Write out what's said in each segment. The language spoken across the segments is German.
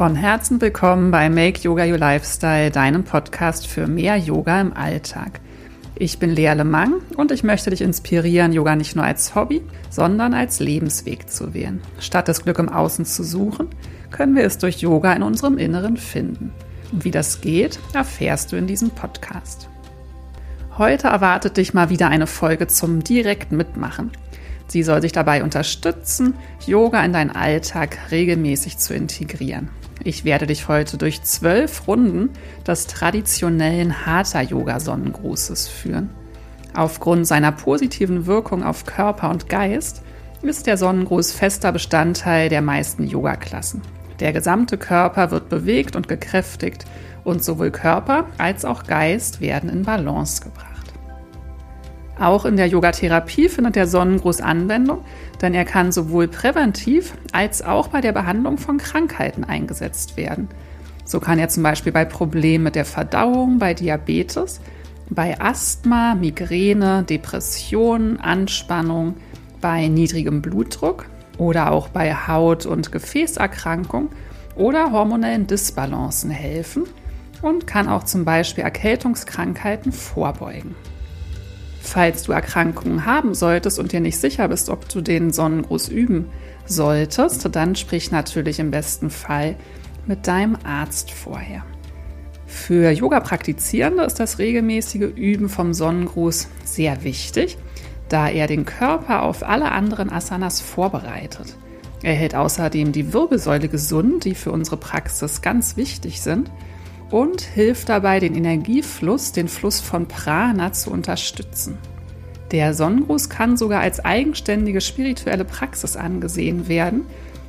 Von Herzen willkommen bei Make Yoga Your Lifestyle, deinem Podcast für mehr Yoga im Alltag. Ich bin Lea Lemang und ich möchte dich inspirieren, Yoga nicht nur als Hobby, sondern als Lebensweg zu wählen. Statt das Glück im Außen zu suchen, können wir es durch Yoga in unserem Inneren finden. Und wie das geht, erfährst du in diesem Podcast. Heute erwartet dich mal wieder eine Folge zum direkten Mitmachen. Sie soll sich dabei unterstützen, Yoga in deinen Alltag regelmäßig zu integrieren. Ich werde dich heute durch zwölf Runden des traditionellen Hatha-Yoga-Sonnengrußes führen. Aufgrund seiner positiven Wirkung auf Körper und Geist ist der Sonnengruß fester Bestandteil der meisten Yoga-Klassen. Der gesamte Körper wird bewegt und gekräftigt und sowohl Körper als auch Geist werden in Balance gebracht. Auch in der Yogatherapie findet der Sonnengruß Anwendung, denn er kann sowohl präventiv als auch bei der Behandlung von Krankheiten eingesetzt werden. So kann er zum Beispiel bei Problemen mit der Verdauung, bei Diabetes, bei Asthma, Migräne, Depressionen, Anspannung, bei niedrigem Blutdruck oder auch bei Haut- und Gefäßerkrankungen oder hormonellen Disbalancen helfen und kann auch zum Beispiel Erkältungskrankheiten vorbeugen. Falls du Erkrankungen haben solltest und dir nicht sicher bist, ob du den Sonnengruß üben solltest, dann sprich natürlich im besten Fall mit deinem Arzt vorher. Für Yoga-Praktizierende ist das regelmäßige Üben vom Sonnengruß sehr wichtig, da er den Körper auf alle anderen Asanas vorbereitet. Er hält außerdem die Wirbelsäule gesund, die für unsere Praxis ganz wichtig sind und hilft dabei, den Energiefluss, den Fluss von Prana zu unterstützen. Der Sonnengruß kann sogar als eigenständige spirituelle Praxis angesehen werden,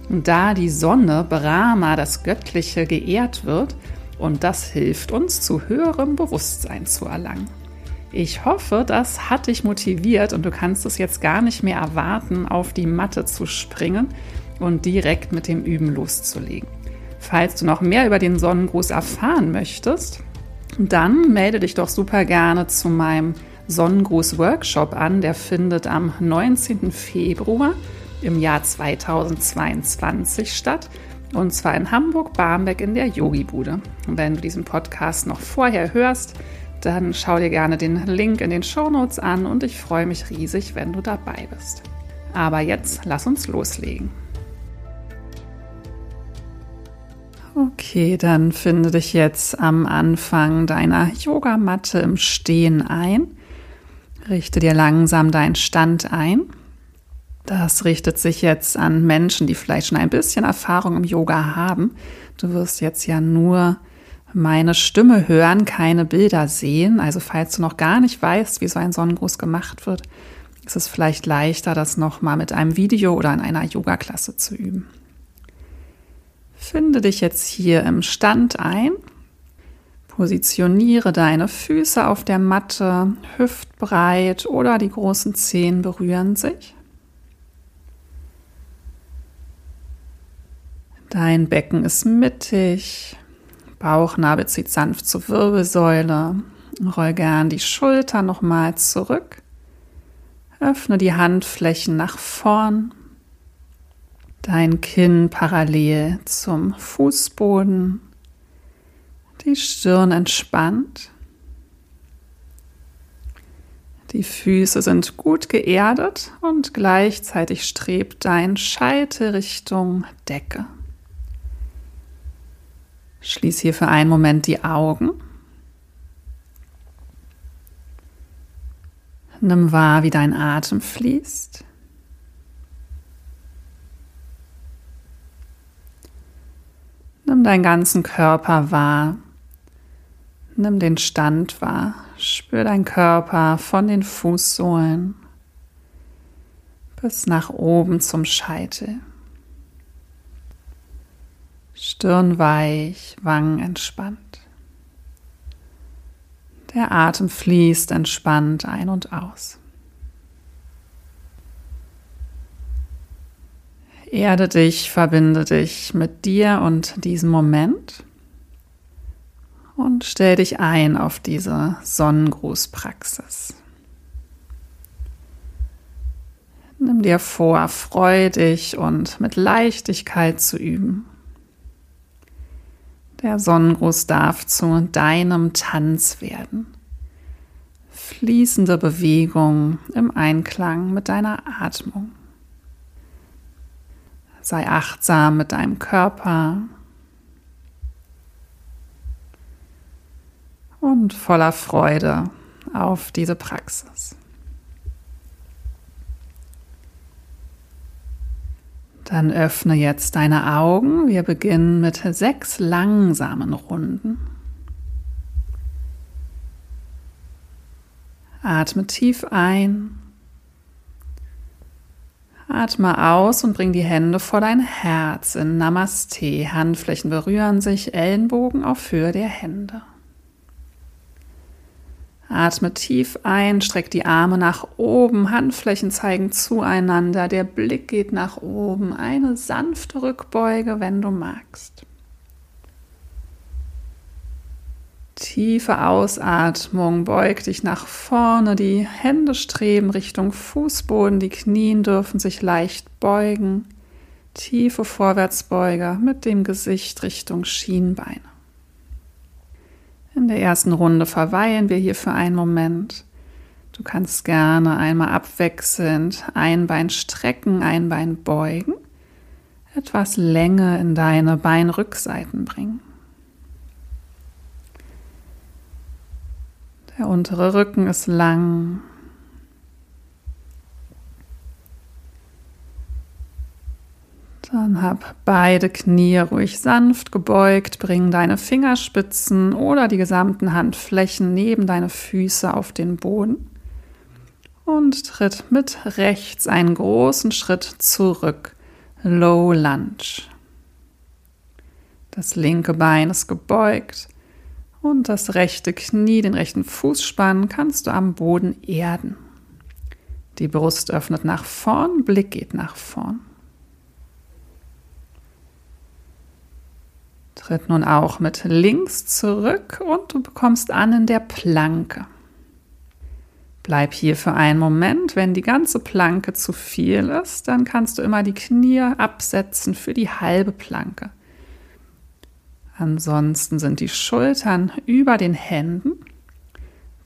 da die Sonne, Brahma, das Göttliche, geehrt wird und das hilft uns, zu höherem Bewusstsein zu erlangen. Ich hoffe, das hat dich motiviert und du kannst es jetzt gar nicht mehr erwarten, auf die Matte zu springen und direkt mit dem Üben loszulegen. Falls du noch mehr über den Sonnengruß erfahren möchtest, dann melde dich doch super gerne zu meinem Sonnengruß-Workshop an. Der findet am 19. Februar im Jahr 2022 statt. Und zwar in Hamburg-Barmbek in der Yogi-Bude. Wenn du diesen Podcast noch vorher hörst, dann schau dir gerne den Link in den Show Notes an und ich freue mich riesig, wenn du dabei bist. Aber jetzt lass uns loslegen. Okay, dann finde dich jetzt am Anfang deiner Yogamatte im Stehen ein. Richte dir langsam deinen Stand ein. Das richtet sich jetzt an Menschen, die vielleicht schon ein bisschen Erfahrung im Yoga haben. Du wirst jetzt ja nur meine Stimme hören, keine Bilder sehen. Also falls du noch gar nicht weißt, wie so ein Sonnengruß gemacht wird, ist es vielleicht leichter, das nochmal mit einem Video oder in einer Yoga-Klasse zu üben. Finde dich jetzt hier im Stand ein. Positioniere deine Füße auf der Matte, hüftbreit oder die großen Zehen berühren sich. Dein Becken ist mittig, Bauchnabel zieht sanft zur Wirbelsäule. Roll gern die Schulter nochmal zurück. Öffne die Handflächen nach vorn Dein Kinn parallel zum Fußboden. Die Stirn entspannt. Die Füße sind gut geerdet und gleichzeitig strebt dein Scheitel Richtung Decke. Schließ hier für einen Moment die Augen. Nimm wahr, wie dein Atem fließt. Nimm deinen ganzen Körper wahr. Nimm den Stand wahr. Spür deinen Körper von den Fußsohlen bis nach oben zum Scheitel. Stirn weich, Wangen entspannt. Der Atem fließt entspannt ein und aus. Erde dich, verbinde dich mit dir und diesem Moment und stell dich ein auf diese Sonnengrußpraxis. Nimm dir vor, freudig und mit Leichtigkeit zu üben. Der Sonnengruß darf zu deinem Tanz werden. Fließende Bewegung im Einklang mit deiner Atmung. Sei achtsam mit deinem Körper und voller Freude auf diese Praxis. Dann öffne jetzt deine Augen. Wir beginnen mit sechs langsamen Runden. Atme tief ein. Atme aus und bring die Hände vor dein Herz in Namaste. Handflächen berühren sich, Ellenbogen auf Höhe der Hände. Atme tief ein, streck die Arme nach oben, Handflächen zeigen zueinander, der Blick geht nach oben, eine sanfte Rückbeuge, wenn du magst. Tiefe Ausatmung, beug dich nach vorne, die Hände streben Richtung Fußboden, die Knien dürfen sich leicht beugen. Tiefe Vorwärtsbeuge mit dem Gesicht Richtung Schienbeine. In der ersten Runde verweilen wir hier für einen Moment. Du kannst gerne einmal abwechselnd ein Bein strecken, ein Bein beugen, etwas Länge in deine Beinrückseiten bringen. Der untere Rücken ist lang, Dann hab beide Knie ruhig sanft gebeugt, bring deine Fingerspitzen oder die gesamten Handflächen neben deine Füße auf den Boden und tritt mit rechts einen großen Schritt zurück. Low Lunge. Das linke Bein ist gebeugt und das rechte Knie, den rechten Fußspann kannst du am Boden erden. Die Brust öffnet nach vorn, Blick geht nach vorn. Tritt nun auch mit links zurück und du bekommst an in der Planke. Bleib hier für einen Moment. Wenn die ganze Planke zu viel ist, dann kannst du immer die Knie absetzen für die halbe Planke. Ansonsten sind die Schultern über den Händen.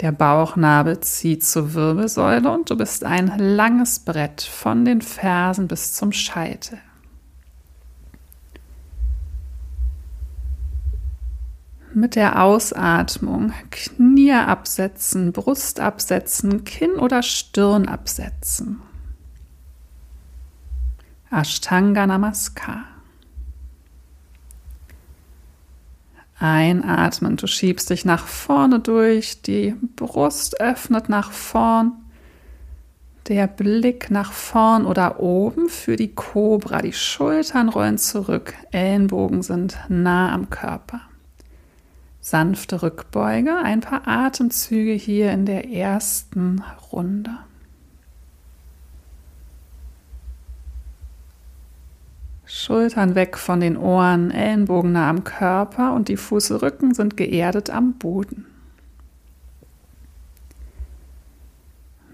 Der Bauchnabel zieht zur Wirbelsäule und du bist ein langes Brett von den Fersen bis zum Scheitel. mit der Ausatmung Knie absetzen, Brust absetzen, Kinn oder Stirn absetzen. Ashtanga Namaskar. Einatmen, du schiebst dich nach vorne durch, die Brust öffnet nach vorn, der Blick nach vorn oder oben für die Kobra, die Schultern rollen zurück, Ellenbogen sind nah am Körper sanfte Rückbeuge, ein paar Atemzüge hier in der ersten Runde. Schultern weg von den Ohren, Ellenbogen nah am Körper und die Fußrücken sind geerdet am Boden.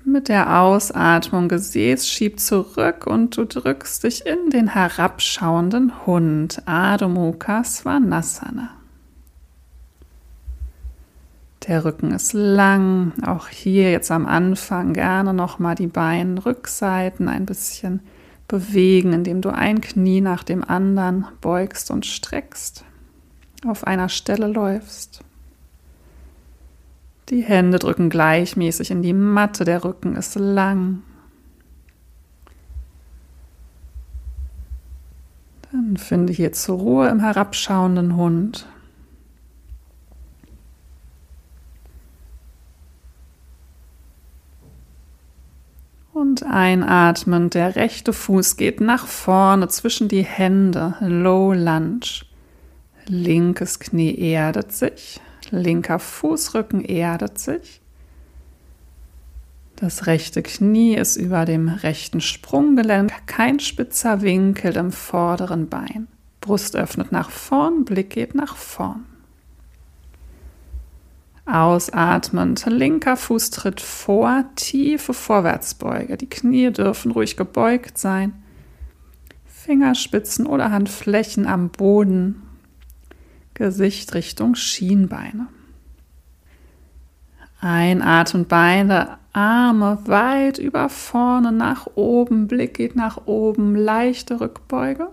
Mit der Ausatmung Gesäß schiebt zurück und du drückst dich in den herabschauenden Hund Adho Mukha Svanasana. Der Rücken ist lang. Auch hier jetzt am Anfang gerne nochmal die Beinrückseiten ein bisschen bewegen, indem du ein Knie nach dem anderen beugst und streckst, auf einer Stelle läufst. Die Hände drücken gleichmäßig in die Matte, der Rücken ist lang. Dann finde hier zur Ruhe im herabschauenden Hund. Und einatmend, der rechte Fuß geht nach vorne zwischen die Hände, Low Lunge. Linkes Knie erdet sich, linker Fußrücken erdet sich. Das rechte Knie ist über dem rechten Sprunggelenk, kein spitzer Winkel im vorderen Bein. Brust öffnet nach vorn, Blick geht nach vorn. Ausatmend, linker Fuß tritt vor, tiefe Vorwärtsbeuge. Die Knie dürfen ruhig gebeugt sein. Fingerspitzen oder Handflächen am Boden. Gesicht Richtung Schienbeine. Einatmen, Beine, Arme weit über vorne nach oben, Blick geht nach oben, leichte Rückbeuge.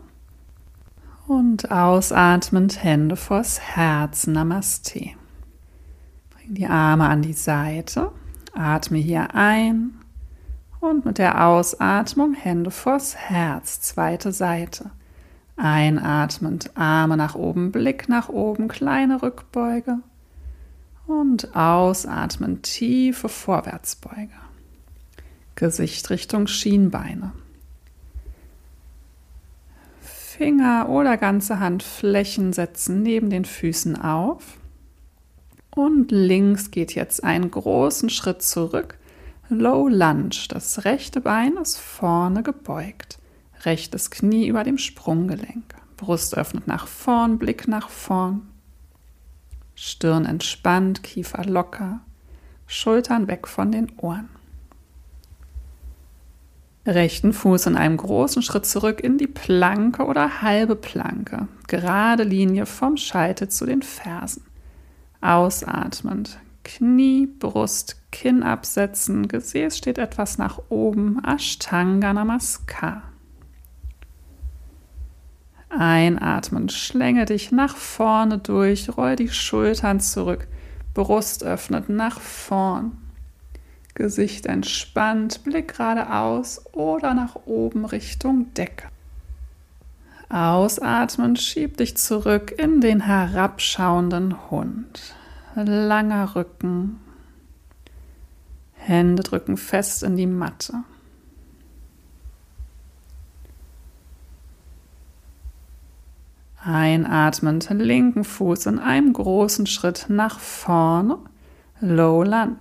Und ausatmend Hände vors Herz, Namaste. Die Arme an die Seite, atme hier ein und mit der Ausatmung Hände vors Herz, zweite Seite. Einatmend, Arme nach oben, Blick nach oben, kleine Rückbeuge. Und ausatmen, tiefe Vorwärtsbeuge. Gesicht Richtung Schienbeine. Finger oder ganze Handflächen setzen neben den Füßen auf. Und links geht jetzt einen großen Schritt zurück. Low Lunge. Das rechte Bein ist vorne gebeugt. Rechtes Knie über dem Sprunggelenk. Brust öffnet nach vorn, Blick nach vorn. Stirn entspannt, Kiefer locker, Schultern weg von den Ohren. Rechten Fuß in einem großen Schritt zurück in die Planke oder halbe Planke. Gerade Linie vom Scheitel zu den Fersen. Ausatmend. Knie, Brust, Kinn absetzen. Gesäß steht etwas nach oben. Ashtanga Namaskar. Einatmen, schlänge dich nach vorne durch, roll die Schultern zurück, Brust öffnet nach vorn. Gesicht entspannt, Blick geradeaus oder nach oben Richtung Decke. Ausatmen, schieb dich zurück in den herabschauenden Hund. Langer Rücken. Hände drücken fest in die Matte. Einatmend linken Fuß in einem großen Schritt nach vorne. Low Lunge.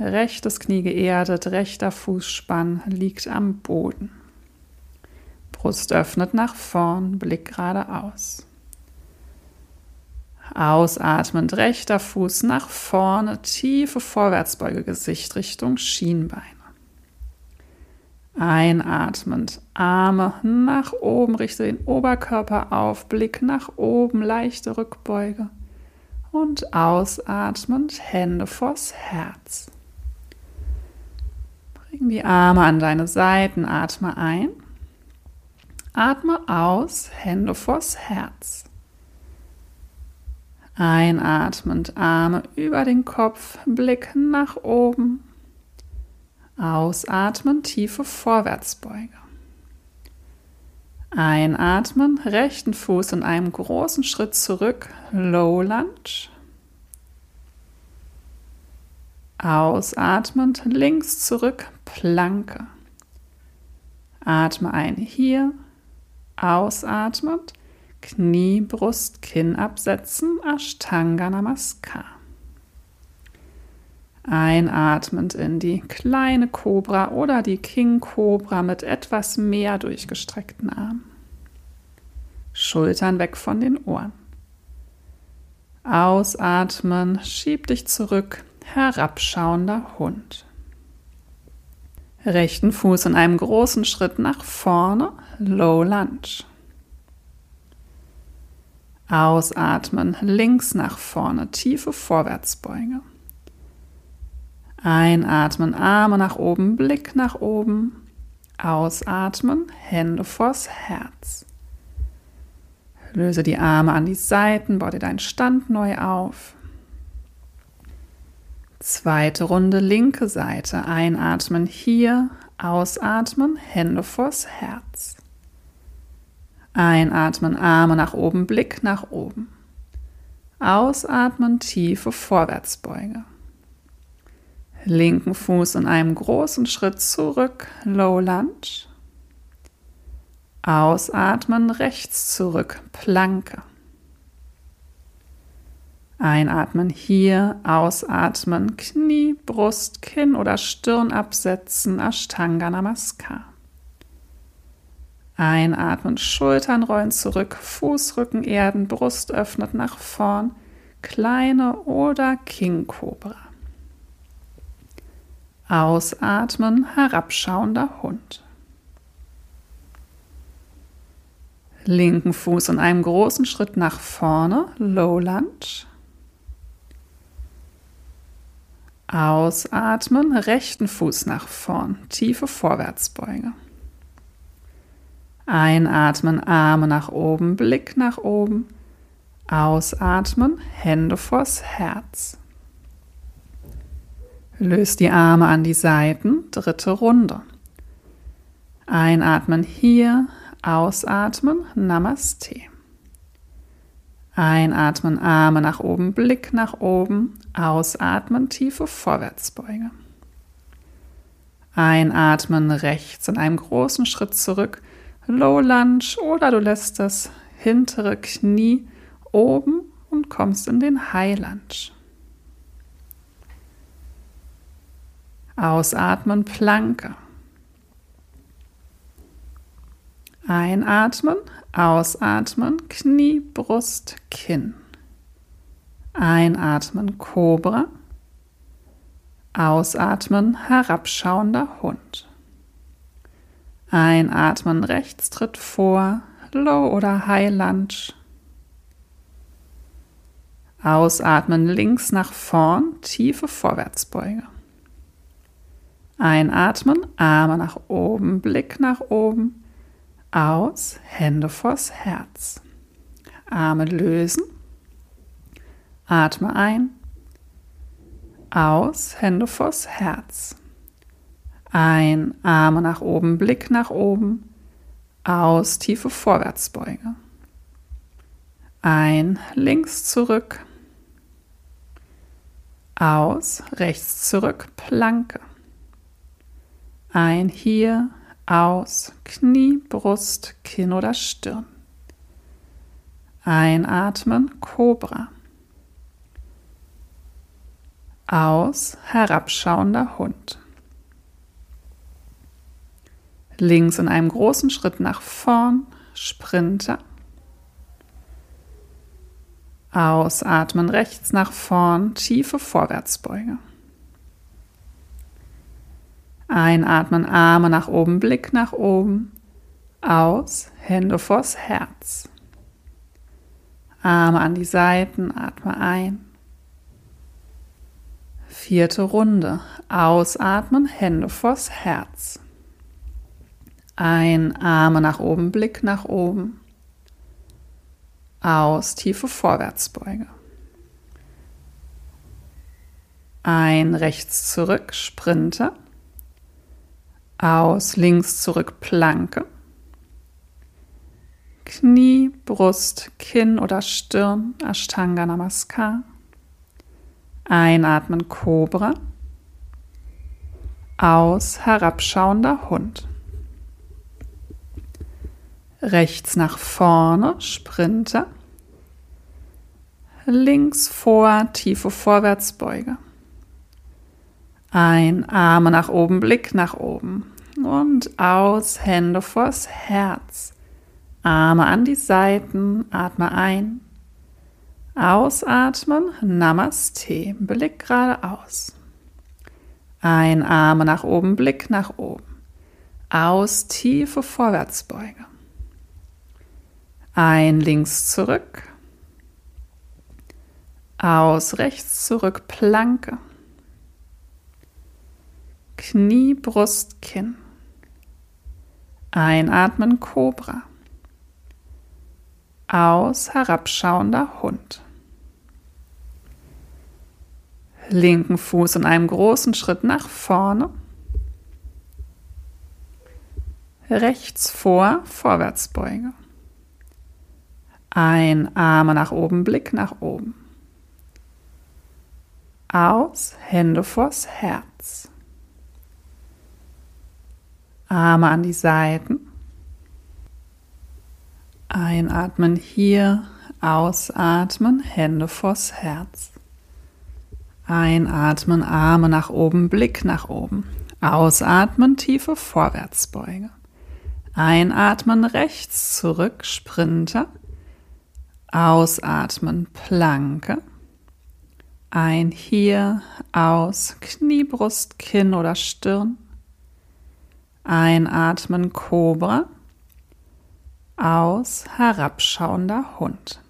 Rechtes Knie geerdet, rechter Fußspann liegt am Boden. Brust öffnet nach vorn, Blick geradeaus. Ausatmend rechter Fuß nach vorne, tiefe Vorwärtsbeuge, Gesicht Richtung Schienbeine. Einatmend, Arme nach oben, richte den Oberkörper auf, Blick nach oben, leichte Rückbeuge. Und ausatmend, Hände vors Herz. Bring die Arme an deine Seiten, atme ein. Atme aus, Hände vors Herz. Einatmend, Arme über den Kopf, Blick nach oben. Ausatmen, tiefe Vorwärtsbeuge. Einatmen, rechten Fuß in einem großen Schritt zurück, Low Lunge. Ausatmend, links zurück, Planke. Atme ein hier, ausatmend, Knie, Brust, Kinn absetzen, Ashtanga Namaskar. Einatmend in die kleine Kobra oder die King Cobra mit etwas mehr durchgestreckten Armen. Schultern weg von den Ohren. Ausatmen, schieb dich zurück, herabschauender Hund. Rechten Fuß in einem großen Schritt nach vorne, Low Lunge. Ausatmen, links nach vorne, tiefe Vorwärtsbeuge. Einatmen, Arme nach oben, Blick nach oben. Ausatmen, Hände vors Herz. Löse die Arme an die Seiten, baue dir deinen Stand neu auf. Zweite Runde, linke Seite. Einatmen hier, ausatmen, Hände vors Herz. Einatmen, Arme nach oben, Blick nach oben. Ausatmen, tiefe Vorwärtsbeuge linken Fuß in einem großen Schritt zurück, Low Lunge. Ausatmen, rechts zurück, Planke. Einatmen hier, ausatmen, Knie, Brust, Kinn oder Stirn absetzen, Ashtanga Namaskar. Einatmen, Schultern rollen zurück, Fußrücken erden, Brust öffnet nach vorn, kleine oder King Cobra. Ausatmen, herabschauender Hund. Linken Fuß in einem großen Schritt nach vorne, Low Lunge. Ausatmen, rechten Fuß nach vorn, tiefe Vorwärtsbeuge. Einatmen, Arme nach oben, Blick nach oben. Ausatmen, Hände vors Herz. Löst die Arme an die Seiten, dritte Runde. Einatmen hier, ausatmen, Namaste. Einatmen, Arme nach oben, Blick nach oben, ausatmen, tiefe Vorwärtsbeuge. Einatmen rechts in einem großen Schritt zurück, Low Lunge oder du lässt das hintere Knie oben und kommst in den High Lunge. Ausatmen, Planke. Einatmen, ausatmen, Knie, Brust, Kinn. Einatmen, Kobra. Ausatmen, herabschauender Hund. Einatmen, rechts tritt vor, Low oder High Lunge. Ausatmen, links nach vorn, tiefe Vorwärtsbeuge. Einatmen, Arme nach oben, Blick nach oben. Aus, Hände vors Herz. Arme lösen. Atme ein. Aus, Hände vors Herz. Ein, Arme nach oben, Blick nach oben. Aus, tiefe Vorwärtsbeuge. Ein, links zurück. Aus, rechts zurück, Planke. Ein hier, aus, Knie, Brust, Kinn oder Stirn. Einatmen, Kobra. Aus, herabschauender Hund. Links in einem großen Schritt nach vorn, Sprinter. Ausatmen rechts nach vorn, tiefe Vorwärtsbeuge. Einatmen, Arme nach oben, Blick nach oben. Aus, Hände vors Herz. Arme an die Seiten, atme ein. Vierte Runde. Ausatmen, Hände vors Herz. Ein, Arme nach oben, Blick nach oben. Aus, tiefe Vorwärtsbeuge. Ein, rechts zurück, Sprinter. Aus, links zurück, Planke. Knie, Brust, Kinn oder Stirn, Ashtanga Namaskar. Einatmen, Cobra. Aus, herabschauender Hund. Rechts nach vorne, Sprinter. Links vor, tiefe Vorwärtsbeuge. Ein, Arme nach oben, Blick nach oben. Und aus, Hände vors Herz. Arme an die Seiten, atme ein. Ausatmen, Namaste, Blick geradeaus. Ein, Arme nach oben, Blick nach oben. Aus, tiefe Vorwärtsbeuge. Ein, links zurück. Aus, rechts zurück, Planke. Knie, Brust, Kinn. Einatmen, Kobra. Aus, herabschauender Hund. Linken Fuß in einem großen Schritt nach vorne. Rechts vor, Vorwärtsbeuge. Ein, Arme nach oben, Blick nach oben. Aus, Hände vors Herz. Arme an die Seiten. Einatmen hier, ausatmen, Hände vors Herz. Einatmen, Arme nach oben, Blick nach oben. Ausatmen, tiefe Vorwärtsbeuge. Einatmen, rechts zurück, Sprinter. Ausatmen, Planke. Ein hier, aus, Knie, Brust, Kinn oder Stirn. Einatmen Cobra. Aus, herabschauender Hund.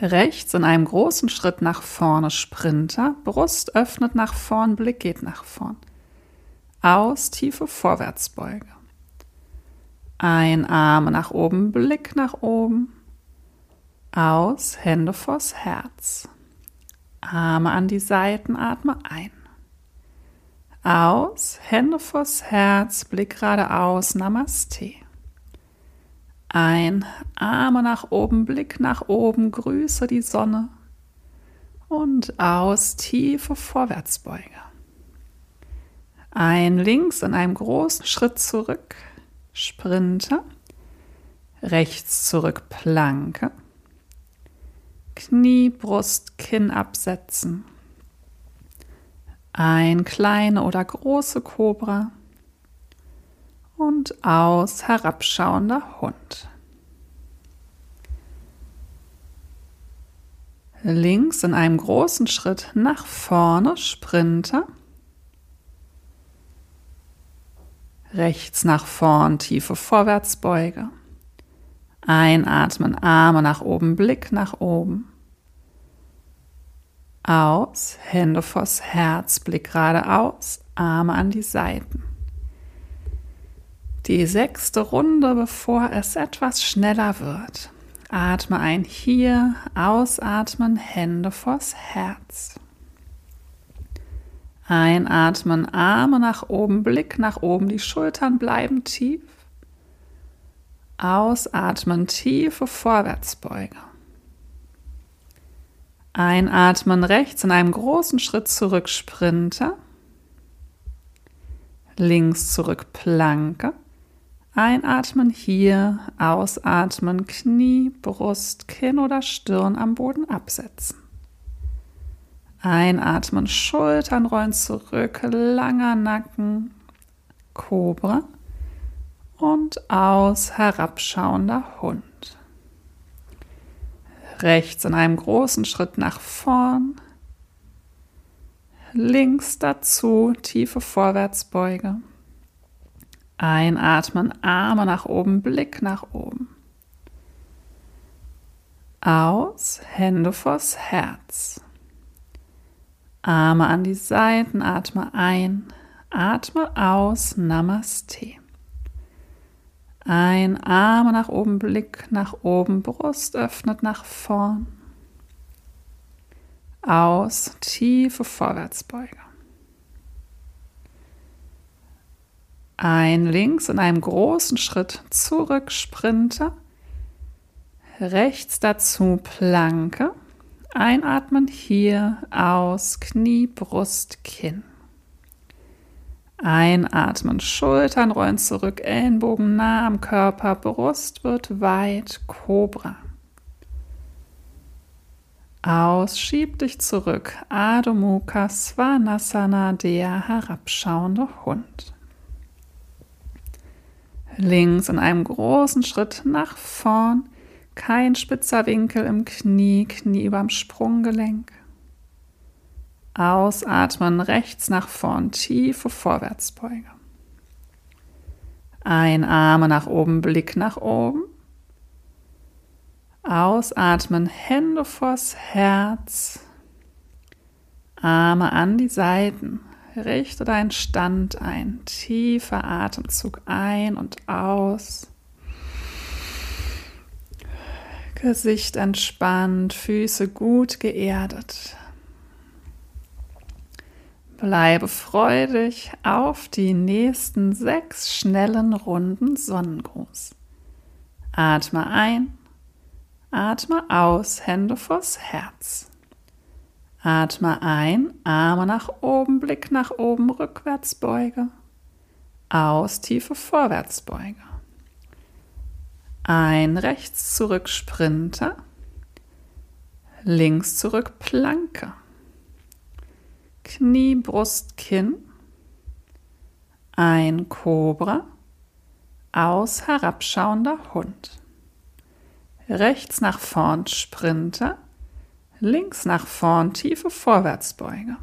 Rechts in einem großen Schritt nach vorne Sprinter, Brust öffnet nach vorn, Blick geht nach vorn. Aus, tiefe Vorwärtsbeuge. Ein Arme nach oben, Blick nach oben. Aus, Hände vors Herz. Arme an die Seiten, atme ein. Aus, Hände vors Herz, Blick geradeaus, Namaste. Ein, Arme nach oben, Blick nach oben, grüße die Sonne. Und aus, tiefe Vorwärtsbeuge. Ein links in einem großen Schritt zurück, Sprinter. Rechts zurück, Planke. Knie, Brust, Kinn absetzen. Ein kleine oder große Kobra und aus herabschauender Hund. Links in einem großen Schritt nach vorne Sprinter. Rechts nach vorn tiefe Vorwärtsbeuge. Einatmen, Arme nach oben, Blick nach oben. Aus, Hände vors Herz, Blick geradeaus, Arme an die Seiten. Die sechste Runde, bevor es etwas schneller wird. Atme ein hier, ausatmen, Hände vors Herz. Einatmen, Arme nach oben, Blick nach oben, die Schultern bleiben tief. Ausatmen, tiefe Vorwärtsbeuge. Einatmen rechts in einem großen Schritt zurück, Sprinter. Links zurück, Planke. Einatmen hier, ausatmen, Knie, Brust, Kinn oder Stirn am Boden absetzen. Einatmen, Schultern rollen zurück, langer Nacken, Kobra und aus, herabschauender Hund. Rechts in einem großen Schritt nach vorn, links dazu, tiefe Vorwärtsbeuge. Einatmen, Arme nach oben, Blick nach oben. Aus, Hände vors Herz. Arme an die Seiten, atme ein, atme aus, Namaste. Ein Arme nach oben, Blick nach oben, Brust öffnet nach vorn. Aus, tiefe Vorwärtsbeuge. Ein links in einem großen Schritt zurück, Sprinter. Rechts dazu Planke. Einatmen hier, aus, Knie, Brust, Kinn. Einatmen, Schultern rollen zurück, Ellenbogen nah am Körper, Brust wird weit, Cobra. Aus, schieb dich zurück, Adho Mukha Svanasana, der herabschauende Hund links in einem großen Schritt nach vorn, kein spitzer Winkel im Knie, Knie überm Sprunggelenk. Ausatmen rechts nach vorn, tiefe Vorwärtsbeuge. Ein Arme nach oben, Blick nach oben. Ausatmen, Hände vors Herz. Arme an die Seiten, Richte deinen Stand ein. Tiefer Atemzug ein und aus. Gesicht entspannt, Füße gut geerdet. Bleibe freudig auf die nächsten sechs schnellen Runden Sonnengruß. Atme ein, atme aus, Hände vors Herz. Atme ein, Arme nach oben, Blick nach oben, Rückwärtsbeuge. Aus, tiefe Vorwärtsbeuge. Ein, rechts zurück, Sprinter. Links zurück, Planke. Knie, Brust, Kinn. Ein, Kobra. Aus, herabschauender Hund. Rechts nach vorn, Sprinter Links nach vorn, tiefe Vorwärtsbeuge.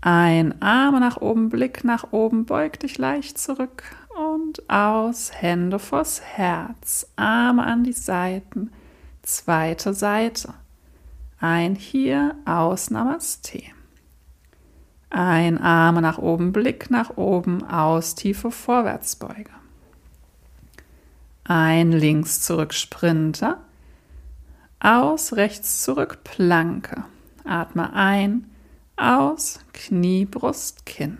Ein Arme nach oben, Blick nach oben, beug dich leicht zurück. und aus, Hände vors Herz, Arme an die Seiten, zweite Seite. Ein hier, aus, Namaste. Ein Arme nach oben, Blick nach oben, aus, tiefe Vorwärtsbeuge. Ein links zurück Sprinter. Aus, rechts zurück Planke. Atme ein, aus, Knie, Brust, Kinn.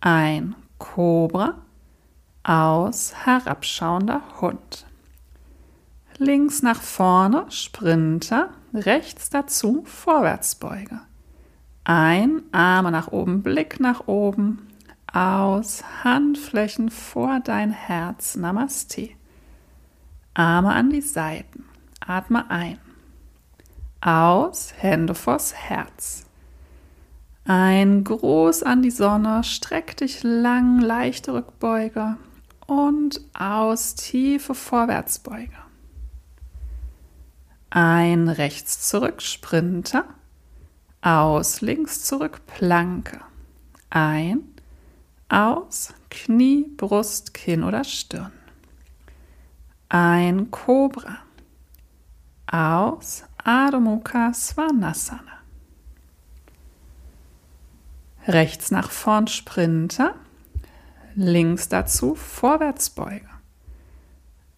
Ein, Kobra. Aus, herabschauender Hund. Links nach vorne, Sprinter. Rechts dazu, Vorwärtsbeuge. Ein, Arme nach oben, Blick nach oben, aus, Handflächen vor dein Herz. Namaste. Arme an die Seiten. Atme ein. Aus, Hände vors Herz. Ein Gruß an die Sonne, streck dich lang, leichte Rückbeuge und aus, tiefe Vorwärtsbeuge. Ein rechts zurück, Sprinter. Aus, links zurück, Planke. Ein, aus, Knie, Brust, Kinn oder Stirn. Ein Kobra. Aus, Adho Mukha Svanasana. Rechts nach vorn Sprinter. Links dazu Vorwärtsbeuge.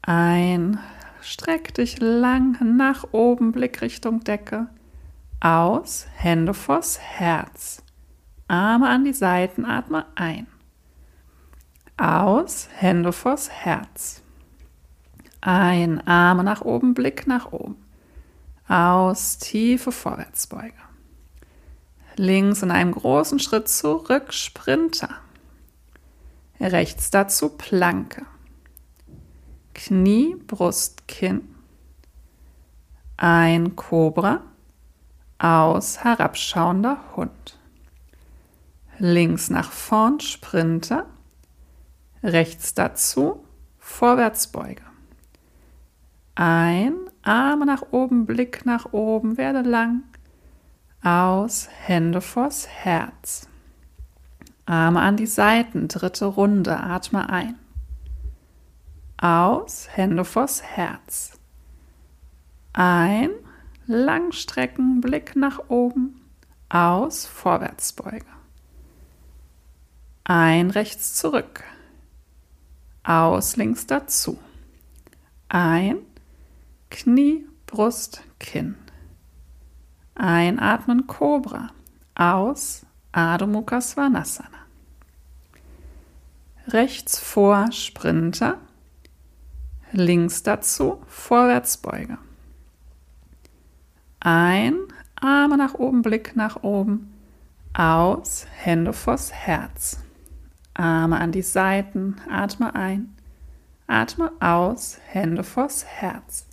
Ein, streck dich lang nach oben, Blick Richtung Decke. Aus, Hände vors Herz. Arme an die Seiten, atme ein. Aus, Hände vors Herz. Ein, Arme nach oben, Blick nach oben. Aus, tiefe Vorwärtsbeuge. Links in einem großen Schritt zurück, Sprinter. Rechts dazu Planke. Knie, Brust, Kinn. Ein Kobra. Aus, herabschauender Hund. Links nach vorn, Sprinter rechts dazu, Vorwärtsbeuge. Ein, Arme nach oben, Blick nach oben, werde lang. Aus, Hände vors Herz. Arme an die Seiten, dritte Runde, atme ein. Aus, Hände vors Herz. Ein, Langstrecken, Blick nach oben. Aus, Vorwärtsbeuge. Ein, rechts zurück aus, links dazu. Ein, Knie, Brust, Kinn. Einatmen, Cobra. Aus, Adho Mukha Svanasana. Rechts vor, Sprinter. Links dazu, Vorwärtsbeuge. Ein, Arme nach oben, Blick nach oben. Aus, Hände vors Herz. Arme an die Seiten, atme ein, atme aus, Hände vors Herz.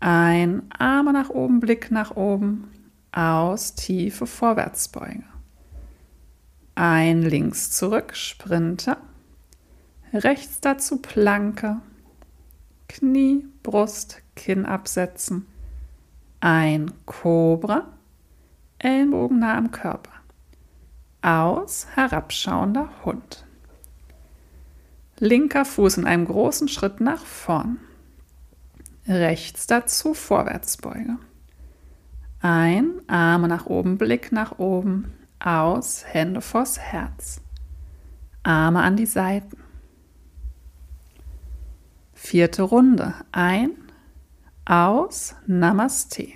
Ein, Arme nach oben, Blick nach oben, aus, tiefe Vorwärtsbeuge. Ein, links zurück, Sprinter. Rechts dazu Planke. Knie, Brust, Kinn absetzen. Ein Kobra. Ellenbogen nah am Körper aus, herabschauender Hund. Linker Fuß in einem großen Schritt nach vorn. Rechts dazu Vorwärtsbeuge. Ein, Arme nach oben, Blick nach oben, aus, Hände vors Herz. Arme an die Seiten. Vierte Runde. Ein, aus, Namaste.